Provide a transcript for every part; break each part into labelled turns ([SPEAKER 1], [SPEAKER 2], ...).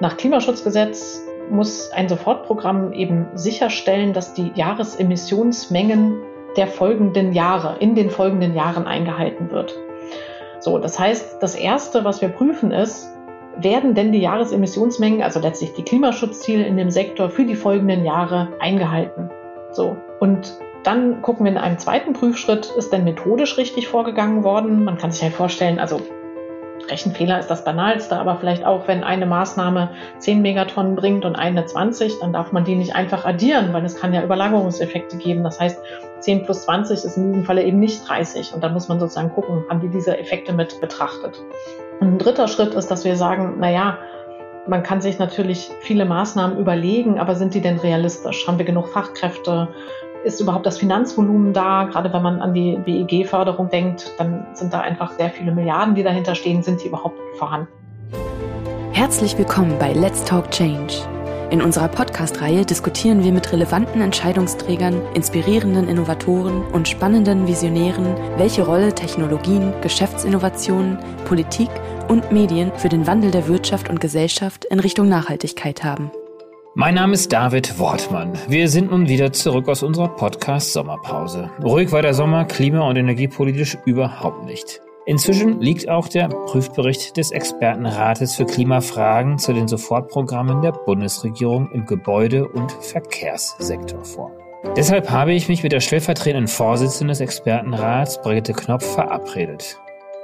[SPEAKER 1] Nach Klimaschutzgesetz muss ein Sofortprogramm eben sicherstellen, dass die Jahresemissionsmengen der folgenden Jahre, in den folgenden Jahren eingehalten wird. So, das heißt, das erste, was wir prüfen, ist, werden denn die Jahresemissionsmengen, also letztlich die Klimaschutzziele in dem Sektor für die folgenden Jahre eingehalten? So. Und dann gucken wir in einem zweiten Prüfschritt, ist denn methodisch richtig vorgegangen worden? Man kann sich halt vorstellen, also Rechenfehler ist das banalste, aber vielleicht auch, wenn eine Maßnahme 10 Megatonnen bringt und eine 20, dann darf man die nicht einfach addieren, weil es kann ja Überlagerungseffekte geben. Das heißt, 10 plus 20 ist in diesem Falle eben nicht 30. Und dann muss man sozusagen gucken, haben die diese Effekte mit betrachtet. Und ein dritter Schritt ist, dass wir sagen, na ja, man kann sich natürlich viele Maßnahmen überlegen, aber sind die denn realistisch? Haben wir genug Fachkräfte? Ist überhaupt das Finanzvolumen da? Gerade wenn man an die BEG-Förderung denkt, dann sind da einfach sehr viele Milliarden, die dahinter stehen. Sind die überhaupt vorhanden?
[SPEAKER 2] Herzlich willkommen bei Let's Talk Change. In unserer Podcast-Reihe diskutieren wir mit relevanten Entscheidungsträgern, inspirierenden Innovatoren und spannenden Visionären, welche Rolle Technologien, Geschäftsinnovationen, Politik und Medien für den Wandel der Wirtschaft und Gesellschaft in Richtung Nachhaltigkeit haben.
[SPEAKER 3] Mein Name ist David Wortmann. Wir sind nun wieder zurück aus unserer Podcast-Sommerpause. Ruhig war der Sommer klima- und energiepolitisch überhaupt nicht. Inzwischen liegt auch der Prüfbericht des Expertenrates für Klimafragen zu den Sofortprogrammen der Bundesregierung im Gebäude- und Verkehrssektor vor. Deshalb habe ich mich mit der stellvertretenden Vorsitzenden des Expertenrats, Brigitte Knopf, verabredet.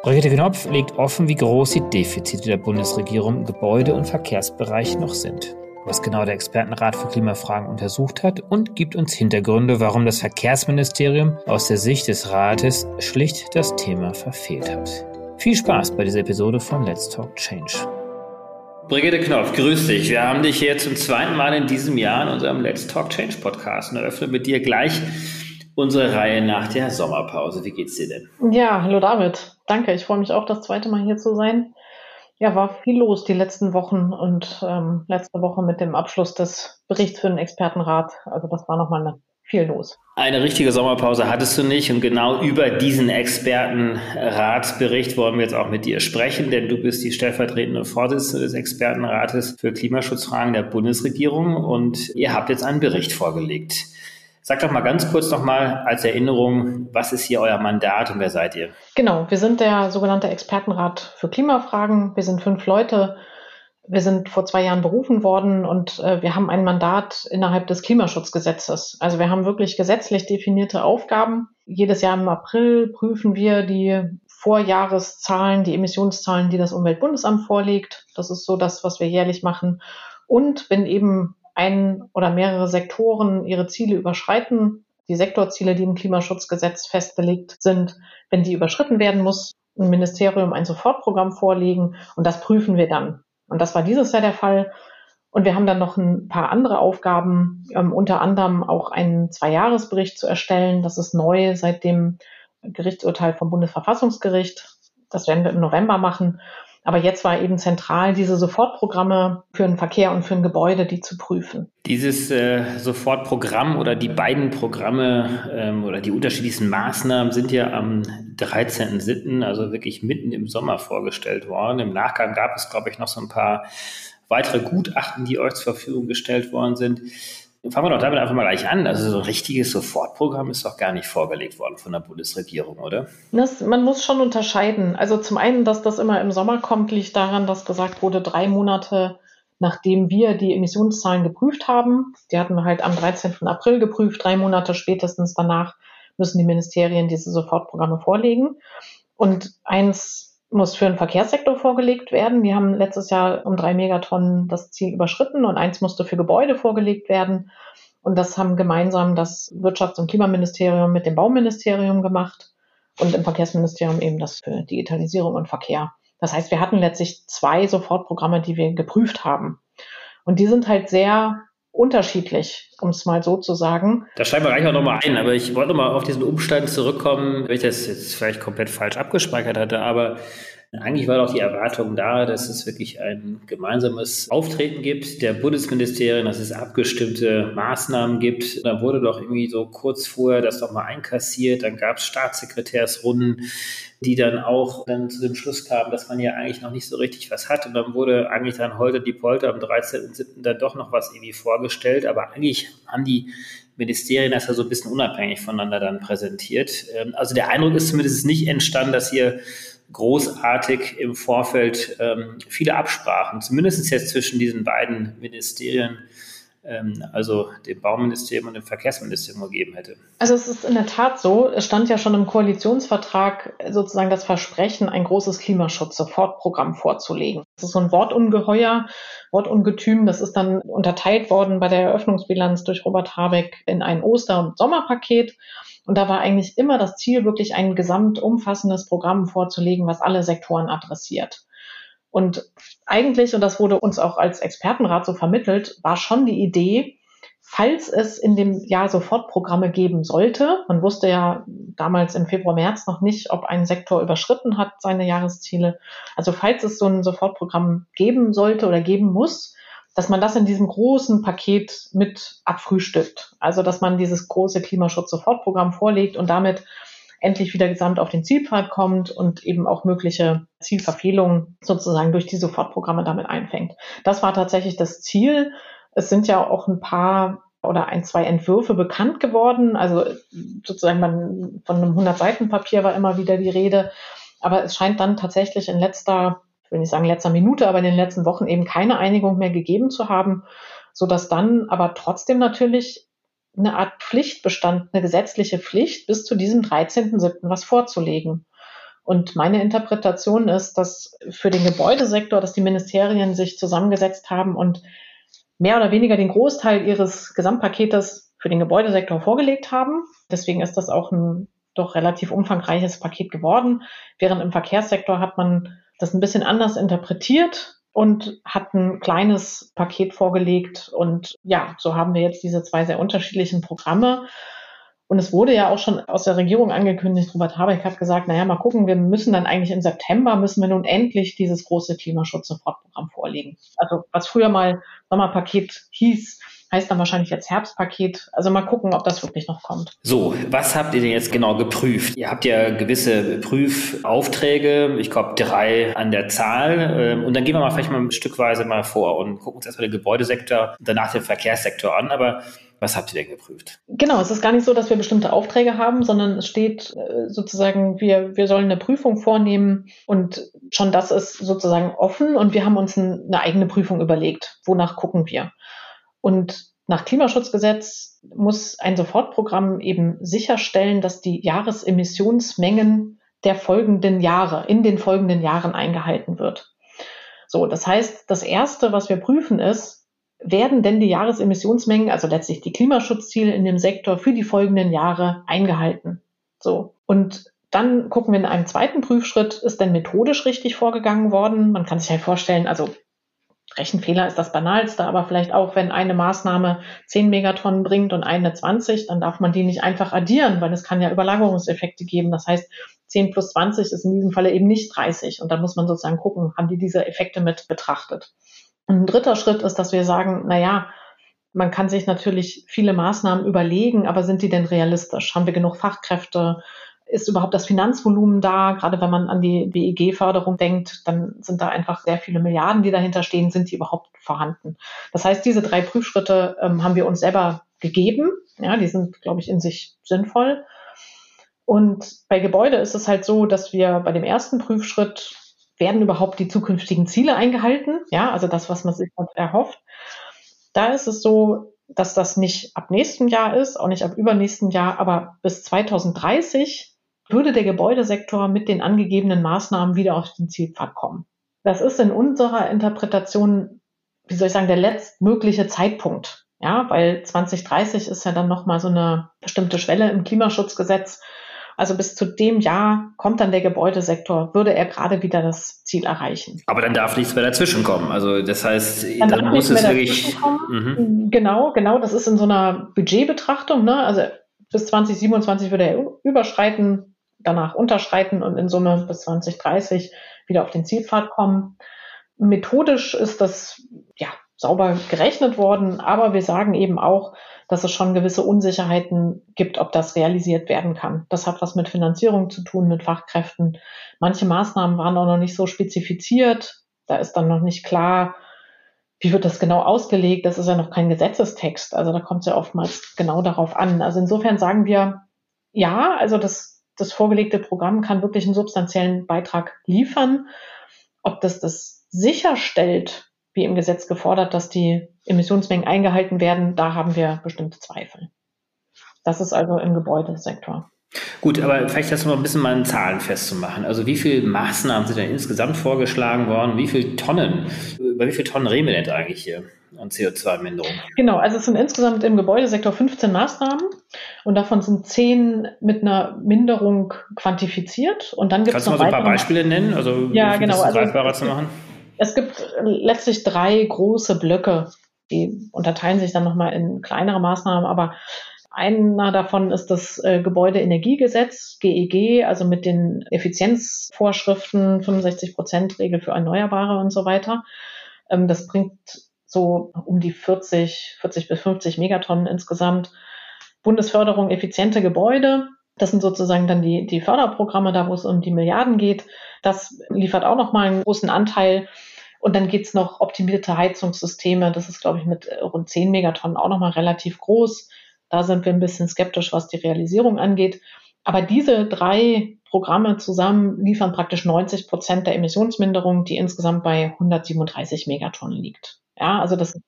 [SPEAKER 3] Brigitte Knopf legt offen, wie groß die Defizite der Bundesregierung im Gebäude- und Verkehrsbereich noch sind was genau der Expertenrat für Klimafragen untersucht hat und gibt uns Hintergründe, warum das Verkehrsministerium aus der Sicht des Rates schlicht das Thema verfehlt hat. Viel Spaß bei dieser Episode von Let's Talk Change. Brigitte Knopf, grüß dich. Wir haben dich hier zum zweiten Mal in diesem Jahr in unserem Let's Talk Change Podcast und eröffnen mit dir gleich unsere Reihe nach der Sommerpause. Wie geht's dir denn?
[SPEAKER 1] Ja, hallo David. Danke. Ich freue mich auch, das zweite Mal hier zu sein. Ja, war viel los die letzten Wochen und ähm, letzte Woche mit dem Abschluss des Berichts für den Expertenrat. Also das war nochmal viel los.
[SPEAKER 3] Eine richtige Sommerpause hattest du nicht und genau über diesen Expertenratsbericht wollen wir jetzt auch mit dir sprechen, denn du bist die stellvertretende Vorsitzende des Expertenrates für Klimaschutzfragen der Bundesregierung und ihr habt jetzt einen Bericht vorgelegt. Sag doch mal ganz kurz nochmal als Erinnerung, was ist hier euer Mandat und wer seid ihr?
[SPEAKER 1] Genau, wir sind der sogenannte Expertenrat für Klimafragen. Wir sind fünf Leute. Wir sind vor zwei Jahren berufen worden und äh, wir haben ein Mandat innerhalb des Klimaschutzgesetzes. Also wir haben wirklich gesetzlich definierte Aufgaben. Jedes Jahr im April prüfen wir die Vorjahreszahlen, die Emissionszahlen, die das Umweltbundesamt vorlegt. Das ist so das, was wir jährlich machen. Und wenn eben ein oder mehrere Sektoren ihre Ziele überschreiten, die Sektorziele, die im Klimaschutzgesetz festgelegt sind, wenn die überschritten werden, muss ein Ministerium ein Sofortprogramm vorlegen und das prüfen wir dann. Und das war dieses Jahr der Fall. Und wir haben dann noch ein paar andere Aufgaben, ähm, unter anderem auch einen Zweijahresbericht zu erstellen. Das ist neu seit dem Gerichtsurteil vom Bundesverfassungsgericht. Das werden wir im November machen. Aber jetzt war eben zentral, diese Sofortprogramme für den Verkehr und für ein Gebäude, die zu prüfen.
[SPEAKER 3] Dieses äh, Sofortprogramm oder die beiden Programme ähm, oder die unterschiedlichsten Maßnahmen sind ja am 13.07., also wirklich mitten im Sommer vorgestellt worden. Im Nachgang gab es, glaube ich, noch so ein paar weitere Gutachten, die euch zur Verfügung gestellt worden sind. Fangen wir doch damit einfach mal gleich an. Also so ein richtiges Sofortprogramm ist doch gar nicht vorgelegt worden von der Bundesregierung, oder?
[SPEAKER 1] Das, man muss schon unterscheiden. Also zum einen, dass das immer im Sommer kommt, liegt daran, dass gesagt wurde, drei Monate nachdem wir die Emissionszahlen geprüft haben, die hatten wir halt am 13. April geprüft, drei Monate spätestens danach müssen die Ministerien diese Sofortprogramme vorlegen. Und eins muss für den Verkehrssektor vorgelegt werden. Die haben letztes Jahr um drei Megatonnen das Ziel überschritten und eins musste für Gebäude vorgelegt werden. Und das haben gemeinsam das Wirtschafts- und Klimaministerium mit dem Bauministerium gemacht und im Verkehrsministerium eben das für Digitalisierung und Verkehr. Das heißt, wir hatten letztlich zwei Sofortprogramme, die wir geprüft haben. Und die sind halt sehr unterschiedlich, um es mal so zu sagen.
[SPEAKER 3] Da schreiben wir gleich auch nochmal ein, aber ich wollte mal auf diesen Umstand zurückkommen, wenn ich das jetzt vielleicht komplett falsch abgespeichert hatte, aber Eigentlich war doch die Erwartung da, dass es wirklich ein gemeinsames Auftreten gibt der Bundesministerien, dass es abgestimmte Maßnahmen gibt. Da wurde doch irgendwie so kurz vorher das doch mal einkassiert. Dann gab es Staatssekretärsrunden, die dann auch dann zu dem Schluss kamen, dass man ja eigentlich noch nicht so richtig was hat. Und dann wurde eigentlich dann heute die Polter am 13.07. dann doch noch was irgendwie vorgestellt. Aber eigentlich haben die Ministerien das ja so ein bisschen unabhängig voneinander dann präsentiert. Ähm, also der Eindruck ist zumindest nicht entstanden, dass hier großartig im Vorfeld ähm, viele Absprachen, zumindest jetzt zwischen diesen beiden Ministerien, ähm, also dem Bauministerium und dem Verkehrsministerium gegeben hätte.
[SPEAKER 1] Also es ist in der Tat so, es stand ja schon im Koalitionsvertrag sozusagen das Versprechen, ein großes Klimaschutz-Sofortprogramm vorzulegen. Das ist so ein Wortungeheuer, Wortungetüm, das ist dann unterteilt worden bei der Eröffnungsbilanz durch Robert Habeck in ein Oster- und Sommerpaket. Und da war eigentlich immer das Ziel, wirklich ein gesamtumfassendes Programm vorzulegen, was alle Sektoren adressiert. Und eigentlich, und das wurde uns auch als Expertenrat so vermittelt, war schon die Idee, falls es in dem Jahr Sofortprogramme geben sollte, man wusste ja damals im Februar, März noch nicht, ob ein Sektor überschritten hat seine Jahresziele, also falls es so ein Sofortprogramm geben sollte oder geben muss, dass man das in diesem großen Paket mit abfrühstückt. Also dass man dieses große Klimaschutz-Sofortprogramm vorlegt und damit endlich wieder gesamt auf den Zielpfad kommt und eben auch mögliche Zielverfehlungen sozusagen durch die Sofortprogramme damit einfängt. Das war tatsächlich das Ziel. Es sind ja auch ein paar oder ein, zwei Entwürfe bekannt geworden. Also sozusagen man, von einem 100-Seiten-Papier war immer wieder die Rede. Aber es scheint dann tatsächlich in letzter ich will nicht sagen letzter Minute, aber in den letzten Wochen eben keine Einigung mehr gegeben zu haben, so dass dann aber trotzdem natürlich eine Art Pflicht bestand, eine gesetzliche Pflicht, bis zu diesem 13.07. was vorzulegen. Und meine Interpretation ist, dass für den Gebäudesektor, dass die Ministerien sich zusammengesetzt haben und mehr oder weniger den Großteil ihres Gesamtpaketes für den Gebäudesektor vorgelegt haben. Deswegen ist das auch ein doch relativ umfangreiches Paket geworden. Während im Verkehrssektor hat man das ein bisschen anders interpretiert und hat ein kleines Paket vorgelegt. Und ja, so haben wir jetzt diese zwei sehr unterschiedlichen Programme. Und es wurde ja auch schon aus der Regierung angekündigt, Robert Habeck hat gesagt, naja, mal gucken, wir müssen dann eigentlich im September, müssen wir nun endlich dieses große Klimaschutz-Sofortprogramm vorlegen. Also was früher mal Sommerpaket hieß, heißt dann wahrscheinlich jetzt Herbstpaket. Also mal gucken, ob das wirklich noch kommt.
[SPEAKER 3] So, was habt ihr denn jetzt genau geprüft? Ihr habt ja gewisse Prüfaufträge, ich glaube drei an der Zahl. Ähm, und dann gehen wir mal vielleicht mal stückweise mal vor und gucken uns erstmal den Gebäudesektor danach den Verkehrssektor an. Aber was habt ihr denn geprüft?
[SPEAKER 1] Genau, es ist gar nicht so, dass wir bestimmte Aufträge haben, sondern es steht äh, sozusagen, wir, wir sollen eine Prüfung vornehmen und schon das ist sozusagen offen und wir haben uns ein, eine eigene Prüfung überlegt. Wonach gucken wir? Und nach Klimaschutzgesetz muss ein Sofortprogramm eben sicherstellen, dass die Jahresemissionsmengen der folgenden Jahre, in den folgenden Jahren eingehalten wird. So, das heißt, das erste, was wir prüfen, ist, werden denn die Jahresemissionsmengen, also letztlich die Klimaschutzziele in dem Sektor für die folgenden Jahre eingehalten? So. Und dann gucken wir in einem zweiten Prüfschritt, ist denn methodisch richtig vorgegangen worden? Man kann sich halt vorstellen, also Rechenfehler ist das banalste, aber vielleicht auch, wenn eine Maßnahme 10 Megatonnen bringt und eine 20, dann darf man die nicht einfach addieren, weil es kann ja Überlagerungseffekte geben. Das heißt, 10 plus 20 ist in diesem Falle eben nicht 30. Und dann muss man sozusagen gucken, haben die diese Effekte mit betrachtet. Und ein dritter Schritt ist, dass wir sagen, na ja, man kann sich natürlich viele Maßnahmen überlegen, aber sind die denn realistisch? Haben wir genug Fachkräfte? Ist überhaupt das Finanzvolumen da? Gerade wenn man an die BEG-Förderung denkt, dann sind da einfach sehr viele Milliarden, die dahinter stehen. Sind die überhaupt vorhanden? Das heißt, diese drei Prüfschritte ähm, haben wir uns selber gegeben. Ja, die sind, glaube ich, in sich sinnvoll. Und bei Gebäude ist es halt so, dass wir bei dem ersten Prüfschritt werden überhaupt die zukünftigen Ziele eingehalten? Ja, also das, was man sich erhofft. Da ist es so, dass das nicht ab nächstem Jahr ist, auch nicht ab übernächsten Jahr, aber bis 2030 würde der Gebäudesektor mit den angegebenen Maßnahmen wieder auf den Zielpfad kommen. Das ist in unserer Interpretation, wie soll ich sagen, der letztmögliche Zeitpunkt. Ja, weil 2030 ist ja dann nochmal so eine bestimmte Schwelle im Klimaschutzgesetz. Also bis zu dem Jahr kommt dann der Gebäudesektor, würde er gerade wieder das Ziel erreichen.
[SPEAKER 3] Aber dann darf nichts mehr dazwischen kommen. Also das heißt, dann, dann muss es wirklich.
[SPEAKER 1] Mhm. Genau, genau. Das ist in so einer Budgetbetrachtung. Ne? Also bis 2027 würde er überschreiten danach unterschreiten und in Summe bis 2030 wieder auf den Zielpfad kommen. Methodisch ist das ja sauber gerechnet worden, aber wir sagen eben auch, dass es schon gewisse Unsicherheiten gibt, ob das realisiert werden kann. Das hat was mit Finanzierung zu tun, mit Fachkräften. Manche Maßnahmen waren auch noch nicht so spezifiziert. Da ist dann noch nicht klar, wie wird das genau ausgelegt. Das ist ja noch kein Gesetzestext. Also da kommt es ja oftmals genau darauf an. Also insofern sagen wir, ja, also das, das vorgelegte Programm kann wirklich einen substanziellen Beitrag liefern. Ob das das sicherstellt, wie im Gesetz gefordert, dass die Emissionsmengen eingehalten werden, da haben wir bestimmte Zweifel. Das ist also im Gebäudesektor.
[SPEAKER 3] Gut, aber vielleicht das noch ein bisschen mal in Zahlen festzumachen. Also wie viele Maßnahmen sind denn insgesamt vorgeschlagen worden? Wie viele Tonnen, über wie viele Tonnen reden wir denn eigentlich hier an CO2-Minderung?
[SPEAKER 1] Genau, also es sind insgesamt im Gebäudesektor 15 Maßnahmen und davon sind 10 mit einer Minderung quantifiziert. Und dann gibt
[SPEAKER 3] Kannst du mal so ein paar Beispiele nennen?
[SPEAKER 1] Also ja, genau. Also, greifbarer zu machen? Es gibt letztlich drei große Blöcke, die unterteilen sich dann nochmal in kleinere Maßnahmen, aber einer davon ist das äh, Gebäudeenergiegesetz, GEG, e also mit den Effizienzvorschriften, 65-Prozent-Regel für Erneuerbare und so weiter. Ähm, das bringt so um die 40, 40 bis 50 Megatonnen insgesamt. Bundesförderung effiziente Gebäude. Das sind sozusagen dann die, die Förderprogramme, da wo es um die Milliarden geht. Das liefert auch nochmal einen großen Anteil. Und dann geht's noch optimierte Heizungssysteme. Das ist, glaube ich, mit rund 10 Megatonnen auch nochmal relativ groß. Da sind wir ein bisschen skeptisch, was die Realisierung angeht. Aber diese drei Programme zusammen liefern praktisch 90 Prozent der Emissionsminderung, die insgesamt bei 137 Megatonnen liegt. Ja, also das ist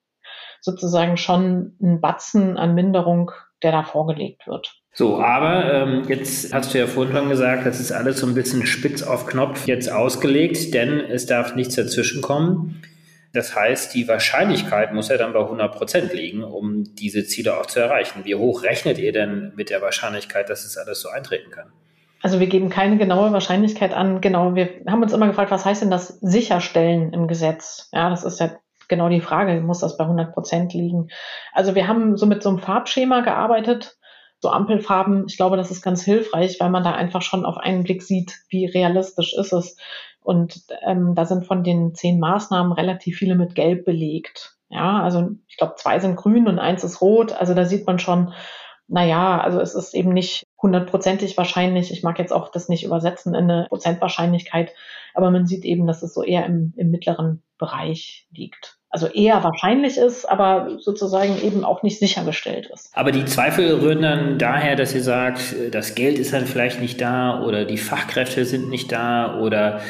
[SPEAKER 1] sozusagen schon ein Batzen an Minderung, der da vorgelegt wird.
[SPEAKER 3] So, aber ähm, jetzt hast du ja vorhin schon gesagt, das ist alles so ein bisschen spitz auf Knopf jetzt ausgelegt, denn es darf nichts dazwischenkommen. Das heißt, die Wahrscheinlichkeit muss ja dann bei 100 Prozent liegen, um diese Ziele auch zu erreichen. Wie hoch rechnet ihr denn mit der Wahrscheinlichkeit, dass es alles so eintreten kann?
[SPEAKER 1] Also wir geben keine genaue Wahrscheinlichkeit an. Genau, wir haben uns immer gefragt, was heißt denn das sicherstellen im Gesetz? Ja, das ist ja genau die Frage, muss das bei 100 Prozent liegen? Also wir haben so mit so einem Farbschema gearbeitet, so Ampelfarben. Ich glaube, das ist ganz hilfreich, weil man da einfach schon auf einen Blick sieht, wie realistisch ist es. Und ähm, da sind von den zehn Maßnahmen relativ viele mit Gelb belegt. Ja, also ich glaube, zwei sind grün und eins ist rot. Also da sieht man schon, naja, also es ist eben nicht hundertprozentig wahrscheinlich. Ich mag jetzt auch das nicht übersetzen in eine Prozentwahrscheinlichkeit, aber man sieht eben, dass es so eher im, im mittleren Bereich liegt also eher wahrscheinlich ist, aber sozusagen eben auch nicht sichergestellt ist.
[SPEAKER 3] Aber die Zweifel rühren dann daher, dass ihr sagt, das Geld ist dann vielleicht nicht da oder die Fachkräfte sind nicht da oder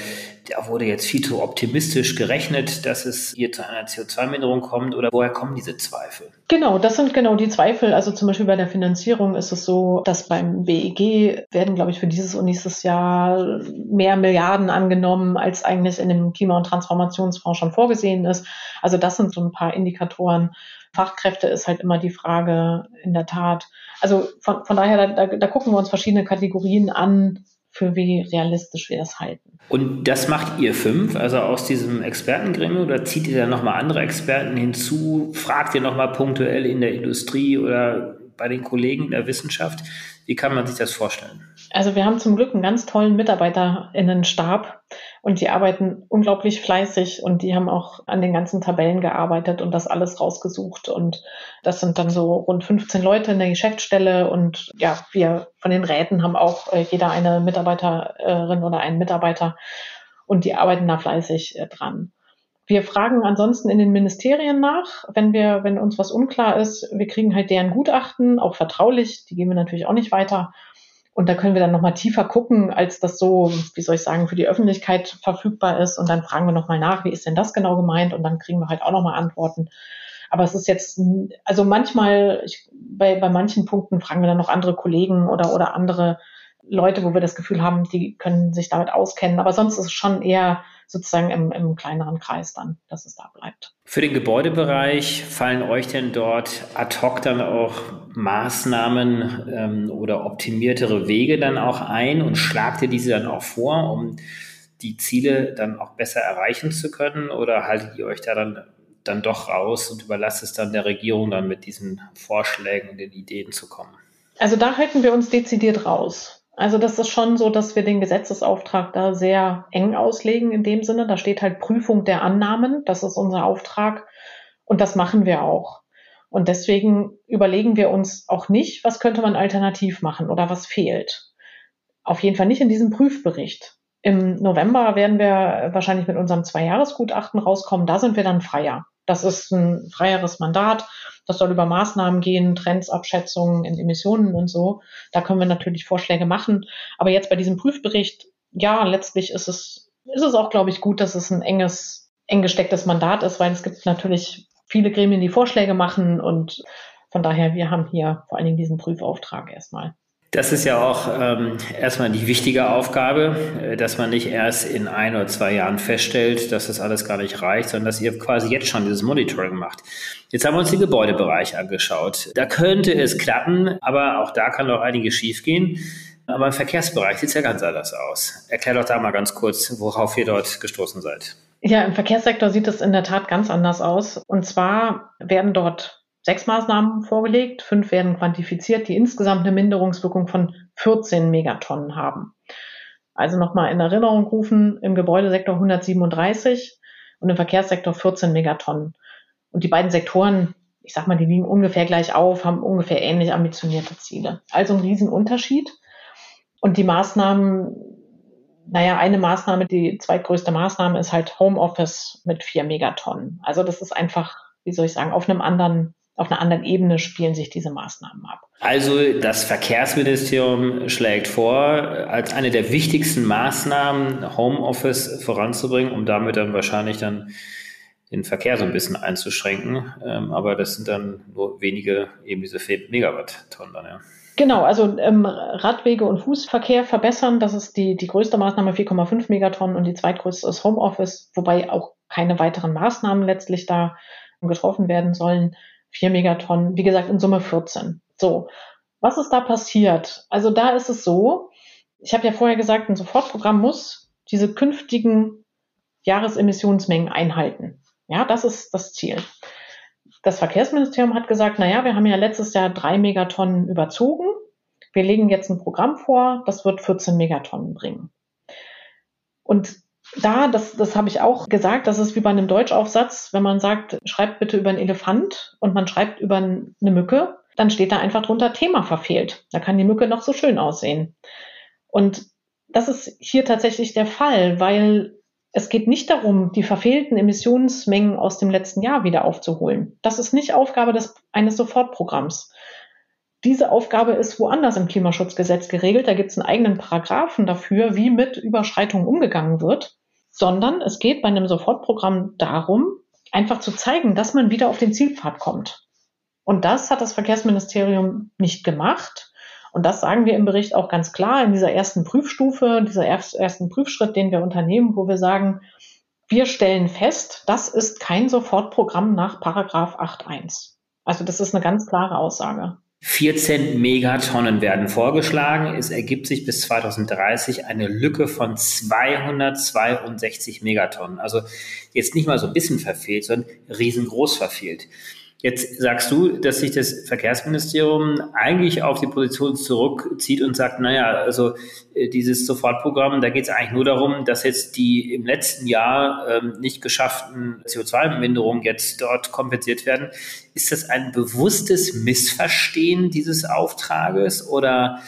[SPEAKER 3] da wurde jetzt viel zu optimistisch gerechnet, dass es hier zu einer CO2-Minderung kommt oder woher kommen diese Zweifel?
[SPEAKER 1] Genau, das sind genau die Zweifel. Also zum Beispiel bei der Finanzierung ist es so, dass beim BEG werden, glaube ich, für dieses und nächstes Jahr mehr Milliarden angenommen, als eigentlich in dem Klima- und Transformationsfonds schon vorgesehen ist. Also das sind so ein paar Indikatoren. Fachkräfte ist halt immer die Frage in der Tat. Also von, von daher, da, da gucken wir uns verschiedene Kategorien an, für wie realistisch wir das halten.
[SPEAKER 3] Und das macht ihr fünf, also aus diesem Expertengremium, oder zieht ihr da nochmal andere Experten hinzu? Fragt ihr nochmal punktuell in der Industrie oder bei den Kollegen in der Wissenschaft? Wie kann man sich das vorstellen?
[SPEAKER 1] Also wir haben zum Glück einen ganz tollen MitarbeiterInnenstab und die arbeiten unglaublich fleißig und die haben auch an den ganzen Tabellen gearbeitet und das alles rausgesucht. Und das sind dann so rund 15 Leute in der Geschäftsstelle und ja, wir von den Räten haben auch äh, jeder eine Mitarbeiterin oder einen Mitarbeiter und die arbeiten da fleißig äh, dran. Wir fragen ansonsten in den Ministerien nach, wenn wir, wenn uns was unklar ist. Wir kriegen halt deren Gutachten, auch vertraulich. Die geben wir natürlich auch nicht weiter. Und da können wir dann nochmal tiefer gucken, als das so, wie soll ich sagen, für die Öffentlichkeit verfügbar ist. Und dann fragen wir nochmal nach, wie ist denn das genau gemeint? Und dann kriegen wir halt auch nochmal Antworten. Aber es ist jetzt, also manchmal, ich, bei, bei manchen Punkten fragen wir dann noch andere Kollegen oder, oder andere Leute, wo wir das Gefühl haben, die können sich damit auskennen. Aber sonst ist es schon eher sozusagen im, im kleineren Kreis dann, dass es da bleibt.
[SPEAKER 3] Für den Gebäudebereich fallen euch denn dort ad hoc dann auch Maßnahmen ähm, oder optimiertere Wege dann auch ein und schlagt ihr diese dann auch vor, um die Ziele dann auch besser erreichen zu können? Oder haltet ihr euch da dann, dann doch raus und überlasst es dann der Regierung dann mit diesen Vorschlägen und den Ideen zu kommen?
[SPEAKER 1] Also da halten wir uns dezidiert raus. Also das ist schon so, dass wir den Gesetzesauftrag da sehr eng auslegen in dem Sinne. Da steht halt Prüfung der Annahmen. Das ist unser Auftrag. Und das machen wir auch. Und deswegen überlegen wir uns auch nicht, was könnte man alternativ machen oder was fehlt. Auf jeden Fall nicht in diesem Prüfbericht. Im November werden wir wahrscheinlich mit unserem Zweijahresgutachten rauskommen. Da sind wir dann freier. Das ist ein freieres Mandat. Das soll über Maßnahmen gehen, Trends, Abschätzungen in Emissionen und so. Da können wir natürlich Vorschläge machen. Aber jetzt bei diesem Prüfbericht, ja, letztlich ist es, ist es auch, glaube ich, gut, dass es ein enges, eng gestecktes Mandat ist, weil es gibt natürlich viele Gremien, die Vorschläge machen und von daher, wir haben hier vor allen Dingen diesen Prüfauftrag erstmal.
[SPEAKER 3] Das ist ja auch ähm, erstmal die wichtige Aufgabe, äh, dass man nicht erst in ein oder zwei Jahren feststellt, dass das alles gar nicht reicht, sondern dass ihr quasi jetzt schon dieses Monitoring macht. Jetzt haben wir uns den Gebäudebereich angeschaut. Da könnte es klappen, aber auch da kann doch einiges schiefgehen. Aber im Verkehrsbereich sieht es ja ganz anders aus. Erklär doch da mal ganz kurz, worauf ihr dort gestoßen seid.
[SPEAKER 1] Ja, im Verkehrssektor sieht es in der Tat ganz anders aus. Und zwar werden dort sechs Maßnahmen vorgelegt, fünf werden quantifiziert, die insgesamt eine Minderungswirkung von 14 Megatonnen haben. Also nochmal in Erinnerung rufen, im Gebäudesektor 137 und im Verkehrssektor 14 Megatonnen. Und die beiden Sektoren, ich sag mal, die liegen ungefähr gleich auf, haben ungefähr ähnlich ambitionierte Ziele. Also ein Riesenunterschied. Und die Maßnahmen, naja, eine Maßnahme, die zweitgrößte Maßnahme ist halt Homeoffice mit vier Megatonnen. Also das ist einfach, wie soll ich sagen, auf einem anderen auf einer anderen Ebene spielen sich diese Maßnahmen ab.
[SPEAKER 3] Also das Verkehrsministerium schlägt vor, als eine der wichtigsten Maßnahmen Homeoffice voranzubringen, um damit dann wahrscheinlich dann den Verkehr so ein bisschen einzuschränken. Ähm, aber das sind dann nur wenige, eben diese 4 Megawatt-Tonnen dann, ja.
[SPEAKER 1] Genau, also ähm, Radwege und Fußverkehr verbessern, das ist die, die größte Maßnahme, 4,5 Megatonnen und die zweitgrößte ist Homeoffice, wobei auch keine weiteren Maßnahmen letztlich da getroffen werden sollen. 4 Megatonnen, wie gesagt, in Summe 14. So, was ist da passiert? Also da ist es so, ich habe ja vorher gesagt, ein Sofortprogramm muss diese künftigen Jahresemissionsmengen einhalten. Ja, das ist das Ziel. Das Verkehrsministerium hat gesagt, naja, wir haben ja letztes Jahr drei Megatonnen überzogen. Wir legen jetzt ein Programm vor, das wird 14 Megatonnen bringen. Und da, das, das habe ich auch gesagt, das ist wie bei einem Deutschaufsatz, wenn man sagt, schreibt bitte über einen Elefant und man schreibt über eine Mücke, dann steht da einfach drunter Thema verfehlt. Da kann die Mücke noch so schön aussehen. Und das ist hier tatsächlich der Fall, weil es geht nicht darum, die verfehlten Emissionsmengen aus dem letzten Jahr wieder aufzuholen. Das ist nicht Aufgabe des, eines Sofortprogramms. Diese Aufgabe ist woanders im Klimaschutzgesetz geregelt. Da gibt es einen eigenen Paragraphen dafür, wie mit Überschreitungen umgegangen wird sondern es geht bei einem Sofortprogramm darum, einfach zu zeigen, dass man wieder auf den Zielpfad kommt. Und das hat das Verkehrsministerium nicht gemacht. Und das sagen wir im Bericht auch ganz klar in dieser ersten Prüfstufe, dieser ersten Prüfschritt, den wir unternehmen, wo wir sagen, wir stellen fest, das ist kein Sofortprogramm nach Paragraph 8.1. Also das ist eine ganz klare Aussage.
[SPEAKER 3] 14 Megatonnen werden vorgeschlagen. Es ergibt sich bis 2030 eine Lücke von 262 Megatonnen. Also jetzt nicht mal so ein bisschen verfehlt, sondern riesengroß verfehlt. Jetzt sagst du, dass sich das Verkehrsministerium eigentlich auf die Position zurückzieht und sagt, naja, also äh, dieses Sofortprogramm, da geht es eigentlich nur darum, dass jetzt die im letzten Jahr ähm, nicht geschafften CO2-Minderungen jetzt dort kompensiert werden. Ist das ein bewusstes Missverstehen dieses Auftrages oder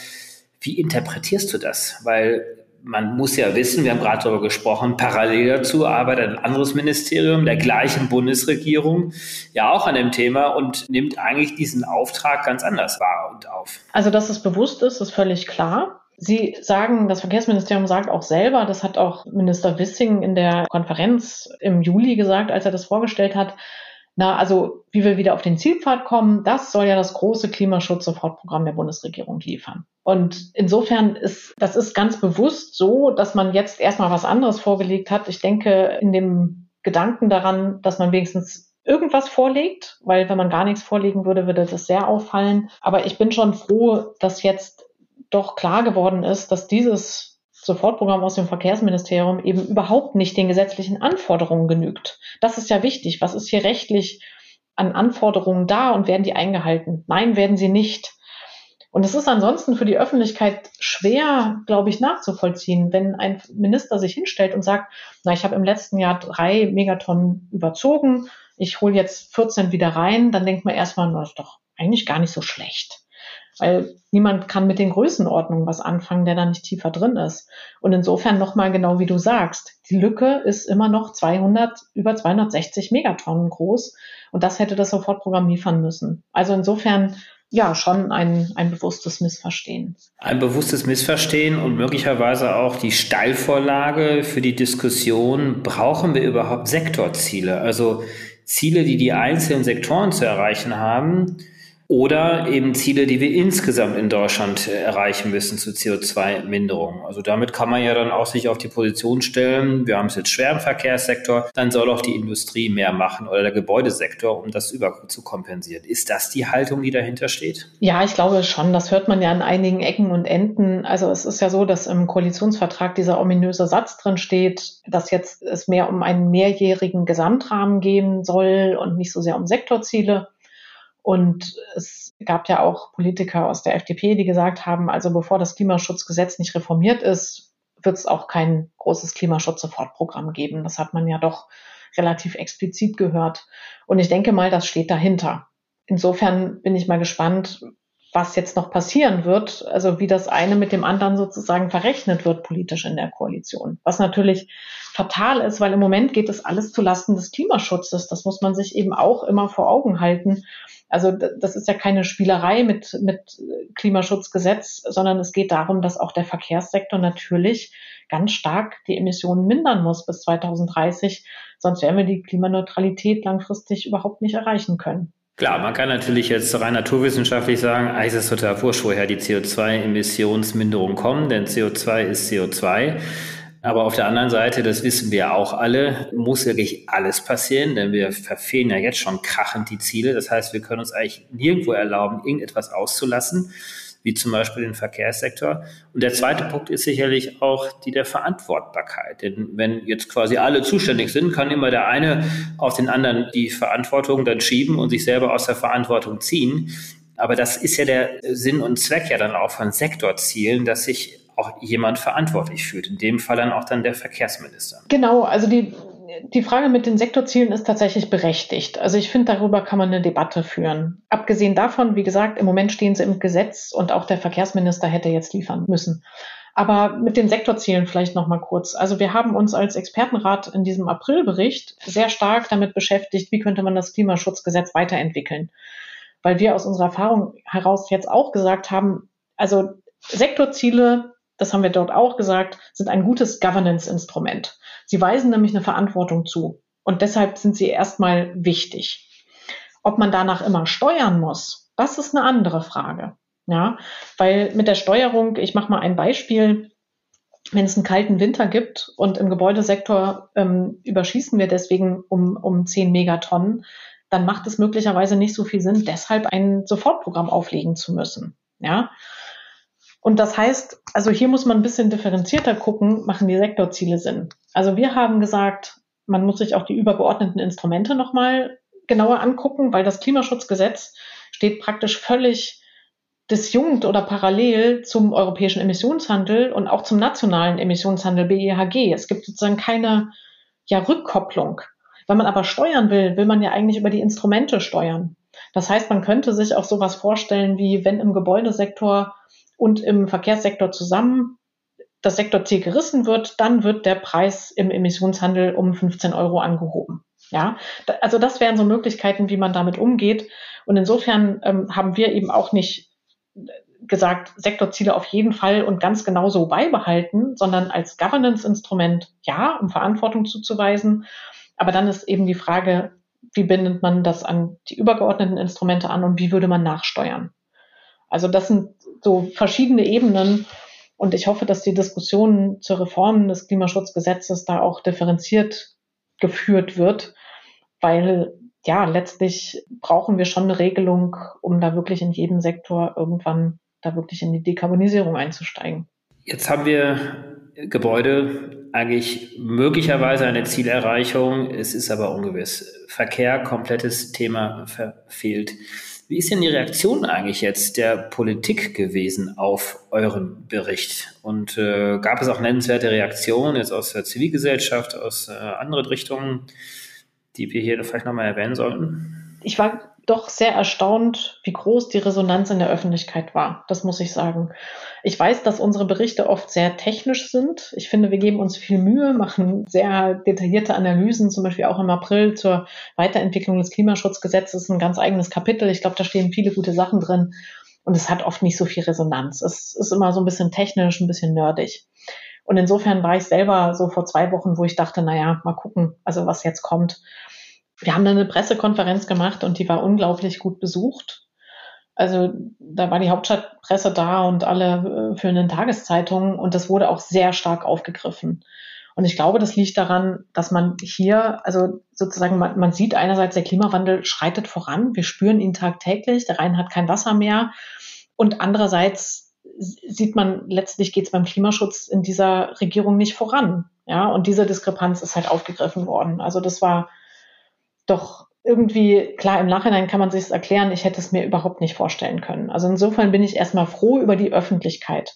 [SPEAKER 3] wie interpretierst du das? Weil man muss ja wissen, wir haben gerade darüber gesprochen, parallel dazu arbeitet ein anderes Ministerium der gleichen Bundesregierung ja auch an dem Thema und nimmt eigentlich diesen Auftrag ganz anders wahr und auf.
[SPEAKER 1] Also, dass es bewusst ist, ist völlig klar. Sie sagen, das Verkehrsministerium sagt auch selber, das hat auch Minister Wissing in der Konferenz im Juli gesagt, als er das vorgestellt hat, na, also wie wir wieder auf den Zielpfad kommen, das soll ja das große Klimaschutz-Sofortprogramm der Bundesregierung liefern. Und insofern ist, das ist ganz bewusst so, dass man jetzt erstmal was anderes vorgelegt hat. Ich denke, in dem Gedanken daran, dass man wenigstens irgendwas vorlegt, weil wenn man gar nichts vorlegen würde, würde das sehr auffallen. Aber ich bin schon froh, dass jetzt doch klar geworden ist, dass dieses Sofortprogramm aus dem Verkehrsministerium eben überhaupt nicht den gesetzlichen Anforderungen genügt. Das ist ja wichtig. Was ist hier rechtlich an Anforderungen da und werden die eingehalten? Nein, werden sie nicht. Und es ist ansonsten für die Öffentlichkeit schwer, glaube ich, nachzuvollziehen, wenn ein Minister sich hinstellt und sagt, na, ich habe im letzten Jahr drei Megatonnen überzogen, ich hole jetzt 14 wieder rein, dann denkt man erstmal, das ist doch eigentlich gar nicht so schlecht. Weil niemand kann mit den Größenordnungen was anfangen, der da nicht tiefer drin ist. Und insofern nochmal genau wie du sagst, die Lücke ist immer noch 200, über 260 Megatonnen groß. Und das hätte das Sofortprogramm liefern müssen. Also insofern ja, schon ein, ein bewusstes Missverstehen.
[SPEAKER 3] Ein bewusstes Missverstehen und möglicherweise auch die Steilvorlage für die Diskussion, brauchen wir überhaupt Sektorziele? Also Ziele, die die einzelnen Sektoren zu erreichen haben, oder eben Ziele, die wir insgesamt in Deutschland erreichen müssen zur CO2-Minderung. Also damit kann man ja dann auch sich auf die Position stellen, wir haben es jetzt schwer im Verkehrssektor, dann soll auch die Industrie mehr machen oder der Gebäudesektor, um das über zu kompensieren. Ist das die Haltung, die dahinter steht?
[SPEAKER 1] Ja, ich glaube schon. Das hört man ja an einigen Ecken und Enden. Also es ist ja so, dass im Koalitionsvertrag dieser ominöse Satz drin steht, dass jetzt es mehr um einen mehrjährigen Gesamtrahmen gehen soll und nicht so sehr um Sektorziele. Und es gab ja auch Politiker aus der FDP, die gesagt haben, also bevor das Klimaschutzgesetz nicht reformiert ist, wird es auch kein großes Klimaschutz-Sofortprogramm geben. Das hat man ja doch relativ explizit gehört. Und ich denke mal, das steht dahinter. Insofern bin ich mal gespannt, was jetzt noch passieren wird, also wie das eine mit dem anderen sozusagen verrechnet wird politisch in der Koalition. Was natürlich fatal ist, weil im Moment geht es alles zulasten des Klimaschutzes. Das muss man sich eben auch immer vor Augen halten. Also das ist ja keine Spielerei mit, mit Klimaschutzgesetz, sondern es geht darum, dass auch der Verkehrssektor natürlich ganz stark die Emissionen mindern muss bis 2030. Sonst werden wir die Klimaneutralität langfristig überhaupt nicht erreichen können.
[SPEAKER 3] Klar, man kann natürlich jetzt rein naturwissenschaftlich sagen, es ist total wurscht, woher die CO2-Emissionsminderung kommt, denn CO2 ist CO2. Aber auf der anderen Seite, das wissen wir auch alle, muss wirklich alles passieren, denn wir verfehlen ja jetzt schon krachend die Ziele. Das heißt, wir können uns eigentlich nirgendwo erlauben, irgendetwas auszulassen wie zum Beispiel den Verkehrssektor. Und der zweite Punkt ist sicherlich auch die der Verantwortbarkeit. Denn wenn jetzt quasi alle zuständig sind, kann immer der eine auf den anderen die Verantwortung dann schieben und sich selber aus der Verantwortung ziehen. Aber das ist ja der Sinn und Zweck ja dann auch von Sektorzielen, dass sich auch jemand verantwortlich fühlt. In dem Fall dann auch dann der Verkehrsminister.
[SPEAKER 1] Genau, also die die Frage mit den Sektorzielen ist tatsächlich berechtigt. Also ich finde, darüber kann man eine Debatte führen. Abgesehen davon, wie gesagt, im Moment stehen sie im Gesetz und auch der Verkehrsminister hätte jetzt liefern müssen. Aber mit den Sektorzielen vielleicht noch mal kurz. Also wir haben uns als Expertenrat in diesem Aprilbericht sehr stark damit beschäftigt, wie könnte man das Klimaschutzgesetz weiterentwickeln. Weil wir aus unserer Erfahrung heraus jetzt auch gesagt haben, also Sektorziele, das haben wir dort auch gesagt, sind ein gutes Governance-Instrument. Sie weisen nämlich eine Verantwortung zu. Und deshalb sind sie erstmal wichtig. Ob man danach immer steuern muss, das ist eine andere Frage. Ja, weil mit der Steuerung, ich mache mal ein Beispiel, wenn es einen kalten Winter gibt und im Gebäudesektor ähm, überschießen wir deswegen um, um 10 Megatonnen, dann macht es möglicherweise nicht so viel Sinn, deshalb ein Sofortprogramm auflegen zu müssen. Ja, und das heißt, also hier muss man ein bisschen differenzierter gucken, machen die Sektorziele Sinn. Also wir haben gesagt, man muss sich auch die übergeordneten Instrumente nochmal genauer angucken, weil das Klimaschutzgesetz steht praktisch völlig disjunkt oder parallel zum europäischen Emissionshandel und auch zum nationalen Emissionshandel BEHG. Es gibt sozusagen keine ja, Rückkopplung. Wenn man aber steuern will, will man ja eigentlich über die Instrumente steuern. Das heißt, man könnte sich auch sowas vorstellen, wie wenn im Gebäudesektor und im Verkehrssektor zusammen das Sektorziel gerissen wird, dann wird der Preis im Emissionshandel um 15 Euro angehoben. Ja, also das wären so Möglichkeiten, wie man damit umgeht. Und insofern ähm, haben wir eben auch nicht gesagt, Sektorziele auf jeden Fall und ganz genau so beibehalten, sondern als Governance-Instrument ja, um Verantwortung zuzuweisen. Aber dann ist eben die Frage, wie bindet man das an die übergeordneten Instrumente an und wie würde man nachsteuern? Also das sind so verschiedene Ebenen. Und ich hoffe, dass die Diskussion zur Reform des Klimaschutzgesetzes da auch differenziert geführt wird, weil ja, letztlich brauchen wir schon eine Regelung, um da wirklich in jedem Sektor irgendwann da wirklich in die Dekarbonisierung einzusteigen.
[SPEAKER 3] Jetzt haben wir Gebäude eigentlich möglicherweise eine Zielerreichung. Es ist aber ungewiss. Verkehr, komplettes Thema verfehlt. Wie ist denn die Reaktion eigentlich jetzt der Politik gewesen auf euren Bericht? Und äh, gab es auch nennenswerte Reaktionen jetzt aus der Zivilgesellschaft, aus äh, anderen Richtungen, die wir hier vielleicht nochmal erwähnen sollten?
[SPEAKER 1] Ich war doch sehr erstaunt, wie groß die Resonanz in der Öffentlichkeit war. Das muss ich sagen. Ich weiß, dass unsere Berichte oft sehr technisch sind. Ich finde, wir geben uns viel Mühe, machen sehr detaillierte Analysen, zum Beispiel auch im April zur Weiterentwicklung des Klimaschutzgesetzes ein ganz eigenes Kapitel. Ich glaube, da stehen viele gute Sachen drin und es hat oft nicht so viel Resonanz. Es ist immer so ein bisschen technisch, ein bisschen nerdig. Und insofern war ich selber so vor zwei Wochen, wo ich dachte, naja, mal gucken, also was jetzt kommt wir haben dann eine Pressekonferenz gemacht und die war unglaublich gut besucht. Also da war die Hauptstadtpresse da und alle äh, für eine Tageszeitung und das wurde auch sehr stark aufgegriffen. Und ich glaube, das liegt daran, dass man hier, also sozusagen, man, man sieht einerseits, der Klimawandel schreitet voran, wir spüren ihn tagtäglich, der Rhein hat kein Wasser mehr. Und andererseits sieht man, letztlich geht es beim Klimaschutz in dieser Regierung nicht voran. Ja, und diese Diskrepanz ist halt aufgegriffen worden. Also das war doch irgendwie, klar, im Nachhinein kann man sich es erklären, ich hätte es mir überhaupt nicht vorstellen können. Also insofern bin ich erstmal froh über die Öffentlichkeit.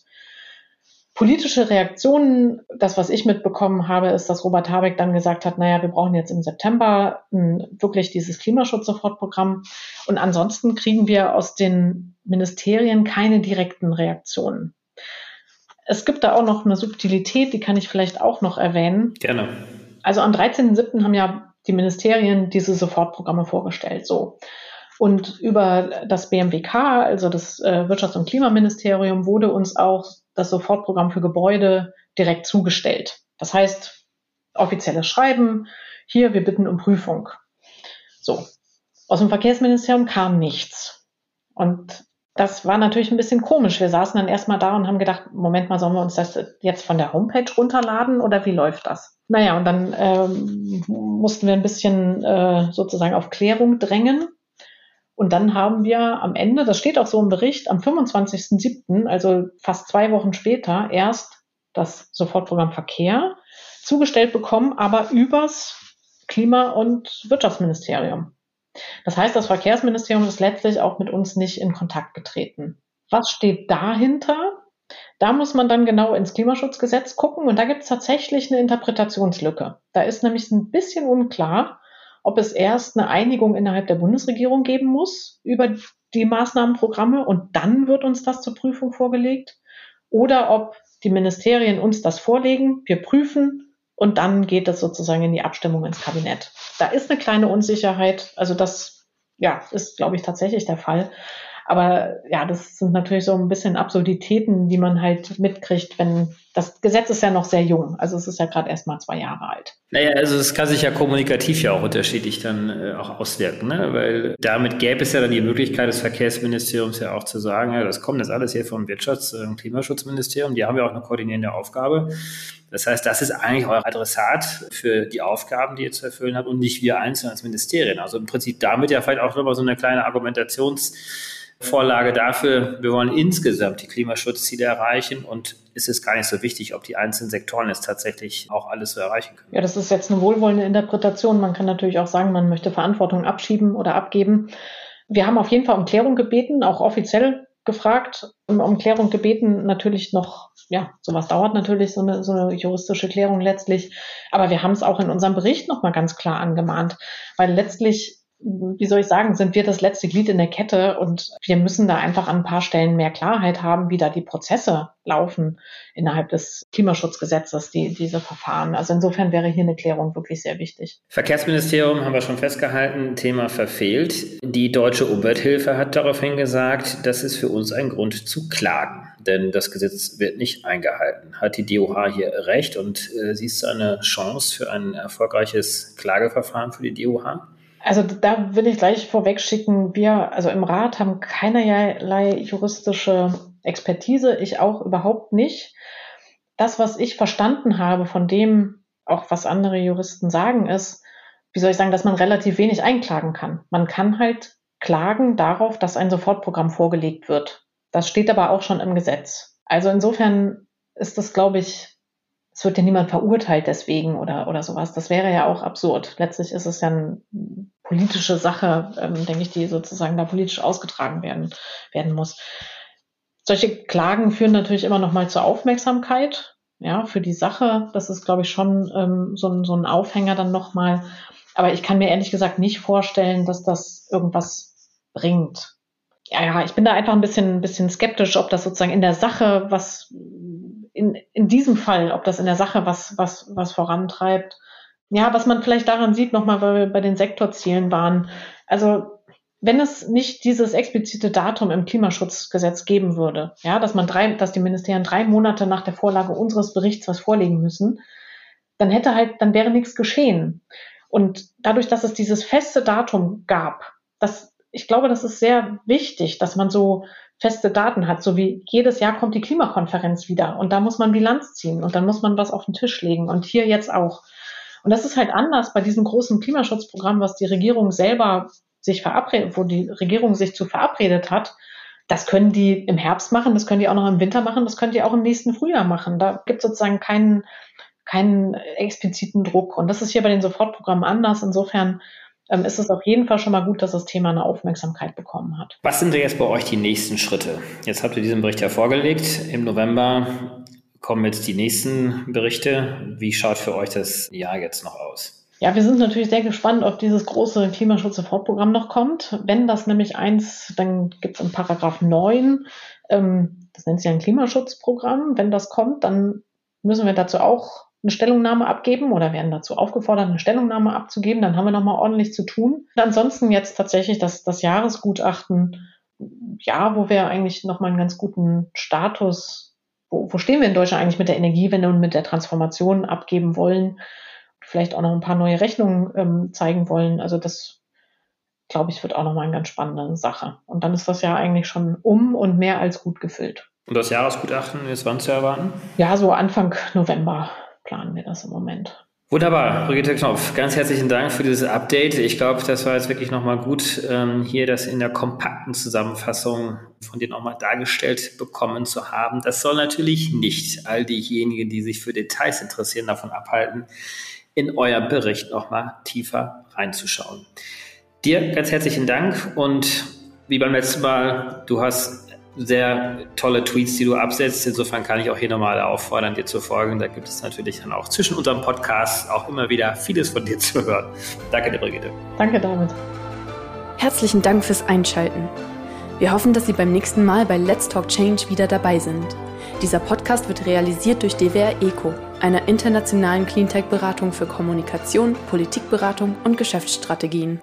[SPEAKER 1] Politische Reaktionen, das, was ich mitbekommen habe, ist, dass Robert Habeck dann gesagt hat, naja, wir brauchen jetzt im September wirklich dieses Klimaschutz-Sofortprogramm. Und ansonsten kriegen wir aus den Ministerien keine direkten Reaktionen. Es gibt da auch noch eine Subtilität, die kann ich vielleicht auch noch erwähnen.
[SPEAKER 3] Gerne.
[SPEAKER 1] Also am 13.07. haben ja die Ministerien diese Sofortprogramme vorgestellt. So. Und über das BMWK, also das äh, Wirtschafts- und Klimaministerium, wurde uns auch das Sofortprogramm für Gebäude direkt zugestellt. Das heißt, offizielles Schreiben, hier, wir bitten um Prüfung. So. Aus dem Verkehrsministerium kam nichts. Und das war natürlich ein bisschen komisch. Wir saßen dann erstmal da und haben gedacht, Moment mal, sollen wir uns das jetzt von der Homepage runterladen oder wie läuft das? Naja, und dann ähm, mussten wir ein bisschen äh, sozusagen auf Klärung drängen. Und dann haben wir am Ende, das steht auch so im Bericht, am 25.07., also fast zwei Wochen später, erst das Sofortprogramm Verkehr zugestellt bekommen, aber übers Klima- und Wirtschaftsministerium. Das heißt, das Verkehrsministerium ist letztlich auch mit uns nicht in Kontakt getreten. Was steht dahinter? Da muss man dann genau ins Klimaschutzgesetz gucken und da gibt es tatsächlich eine Interpretationslücke. Da ist nämlich ein bisschen unklar, ob es erst eine Einigung innerhalb der Bundesregierung geben muss über die Maßnahmenprogramme und dann wird uns das zur Prüfung vorgelegt oder ob die Ministerien uns das vorlegen, wir prüfen und dann geht es sozusagen in die Abstimmung ins Kabinett. Da ist eine kleine Unsicherheit. Also das, ja, ist, glaube ich, tatsächlich der Fall. Aber ja, das sind natürlich so ein bisschen Absurditäten, die man halt mitkriegt, wenn das Gesetz ist ja noch sehr jung. Also es ist ja gerade erst mal zwei Jahre alt.
[SPEAKER 3] Naja, also es kann sich ja kommunikativ ja auch unterschiedlich dann äh, auch auswirken, ne? weil damit gäbe es ja dann die Möglichkeit des Verkehrsministeriums ja auch zu sagen, ja, das kommt jetzt alles hier vom Wirtschafts- und Klimaschutzministerium, die haben ja auch eine koordinierende Aufgabe. Das heißt, das ist eigentlich euer Adressat für die Aufgaben, die ihr zu erfüllen habt und nicht wir einzeln als Ministerien. Also im Prinzip damit ja vielleicht auch nochmal so eine kleine Argumentations- Vorlage dafür, wir wollen insgesamt die Klimaschutzziele erreichen und ist es gar nicht so wichtig, ob die einzelnen Sektoren es tatsächlich auch alles so erreichen können.
[SPEAKER 1] Ja, das ist jetzt eine wohlwollende Interpretation. Man kann natürlich auch sagen, man möchte Verantwortung abschieben oder abgeben. Wir haben auf jeden Fall um Klärung gebeten, auch offiziell gefragt, um Klärung gebeten, natürlich noch, ja, sowas dauert natürlich, so eine, so eine juristische Klärung letztlich. Aber wir haben es auch in unserem Bericht nochmal ganz klar angemahnt, weil letztlich wie soll ich sagen, sind wir das letzte Glied in der Kette und wir müssen da einfach an ein paar Stellen mehr Klarheit haben, wie da die Prozesse laufen innerhalb des Klimaschutzgesetzes, die, diese Verfahren. Also insofern wäre hier eine Klärung wirklich sehr wichtig.
[SPEAKER 3] Verkehrsministerium haben wir schon festgehalten, Thema verfehlt. Die deutsche Umwelthilfe hat daraufhin gesagt, das ist für uns ein Grund zu klagen, denn das Gesetz wird nicht eingehalten. Hat die DOH hier recht und äh, siehst du eine Chance für ein erfolgreiches Klageverfahren für die DOH?
[SPEAKER 1] Also da will ich gleich vorweg schicken, wir, also im Rat haben keinerlei juristische Expertise, ich auch überhaupt nicht. Das, was ich verstanden habe von dem, auch was andere Juristen sagen, ist, wie soll ich sagen, dass man relativ wenig einklagen kann. Man kann halt klagen darauf, dass ein Sofortprogramm vorgelegt wird. Das steht aber auch schon im Gesetz. Also insofern ist das, glaube ich, es wird ja niemand verurteilt deswegen oder, oder sowas. Das wäre ja auch absurd. Letztlich ist es ja ein politische Sache, ähm, denke ich, die sozusagen da politisch ausgetragen werden, werden muss. Solche Klagen führen natürlich immer noch mal zur Aufmerksamkeit, ja, für die Sache. Das ist, glaube ich, schon ähm, so, ein, so ein Aufhänger dann noch mal. Aber ich kann mir ehrlich gesagt nicht vorstellen, dass das irgendwas bringt. Ja, ja, ich bin da einfach ein bisschen, ein bisschen skeptisch, ob das sozusagen in der Sache was, in, in diesem Fall, ob das in der Sache was, was, was vorantreibt. Ja, was man vielleicht daran sieht, nochmal, weil wir bei den Sektorzielen waren. Also, wenn es nicht dieses explizite Datum im Klimaschutzgesetz geben würde, ja, dass man drei, dass die Ministerien drei Monate nach der Vorlage unseres Berichts was vorlegen müssen, dann hätte halt, dann wäre nichts geschehen. Und dadurch, dass es dieses feste Datum gab, das, ich glaube, das ist sehr wichtig, dass man so feste Daten hat, so wie jedes Jahr kommt die Klimakonferenz wieder und da muss man Bilanz ziehen und dann muss man was auf den Tisch legen und hier jetzt auch. Und das ist halt anders bei diesem großen Klimaschutzprogramm, was die Regierung selber sich verabredet, wo die Regierung sich zu verabredet hat. Das können die im Herbst machen, das können die auch noch im Winter machen, das können die auch im nächsten Frühjahr machen. Da gibt es sozusagen keinen, keinen expliziten Druck. Und das ist hier bei den Sofortprogrammen anders. Insofern ähm, ist es auf jeden Fall schon mal gut, dass das Thema eine Aufmerksamkeit bekommen hat.
[SPEAKER 3] Was sind denn jetzt bei euch die nächsten Schritte? Jetzt habt ihr diesen Bericht ja vorgelegt. Im November kommen jetzt die nächsten Berichte. Wie schaut für euch das Jahr jetzt noch aus?
[SPEAKER 1] Ja, wir sind natürlich sehr gespannt, ob dieses große Klimaschutz-Sofortprogramm noch kommt. Wenn das nämlich eins, dann gibt es in Paragraph 9, ähm, das nennt sich ein Klimaschutzprogramm. Wenn das kommt, dann müssen wir dazu auch eine Stellungnahme abgeben oder werden dazu aufgefordert, eine Stellungnahme abzugeben. Dann haben wir nochmal ordentlich zu tun. ansonsten jetzt tatsächlich das, das Jahresgutachten, ja, wo wir eigentlich nochmal einen ganz guten Status wo, wo stehen wir in Deutschland eigentlich mit der Energiewende und mit der Transformation abgeben wollen, vielleicht auch noch ein paar neue Rechnungen ähm, zeigen wollen. Also das, glaube ich, wird auch nochmal eine ganz spannende Sache. Und dann ist das ja eigentlich schon um und mehr als gut gefüllt.
[SPEAKER 3] Und das Jahresgutachten ist wann zu erwarten?
[SPEAKER 1] Ja, so Anfang November planen wir das im Moment.
[SPEAKER 3] Wunderbar, Brigitte Knopf, ganz herzlichen Dank für dieses Update. Ich glaube, das war jetzt wirklich nochmal gut, ähm, hier das in der kompakten Zusammenfassung von dir nochmal dargestellt bekommen zu haben. Das soll natürlich nicht all diejenigen, die sich für Details interessieren, davon abhalten, in euer Bericht nochmal tiefer reinzuschauen. Dir ganz herzlichen Dank und wie beim letzten Mal, du hast sehr tolle Tweets, die du absetzt. Insofern kann ich auch hier nochmal auffordern, dir zu folgen. Da gibt es natürlich dann auch zwischen unserem Podcast auch immer wieder vieles von dir zu hören. Danke dir, Brigitte.
[SPEAKER 1] Danke, David.
[SPEAKER 2] Herzlichen Dank fürs Einschalten. Wir hoffen, dass Sie beim nächsten Mal bei Let's Talk Change wieder dabei sind. Dieser Podcast wird realisiert durch DWR ECO, einer internationalen Cleantech-Beratung für Kommunikation, Politikberatung und Geschäftsstrategien.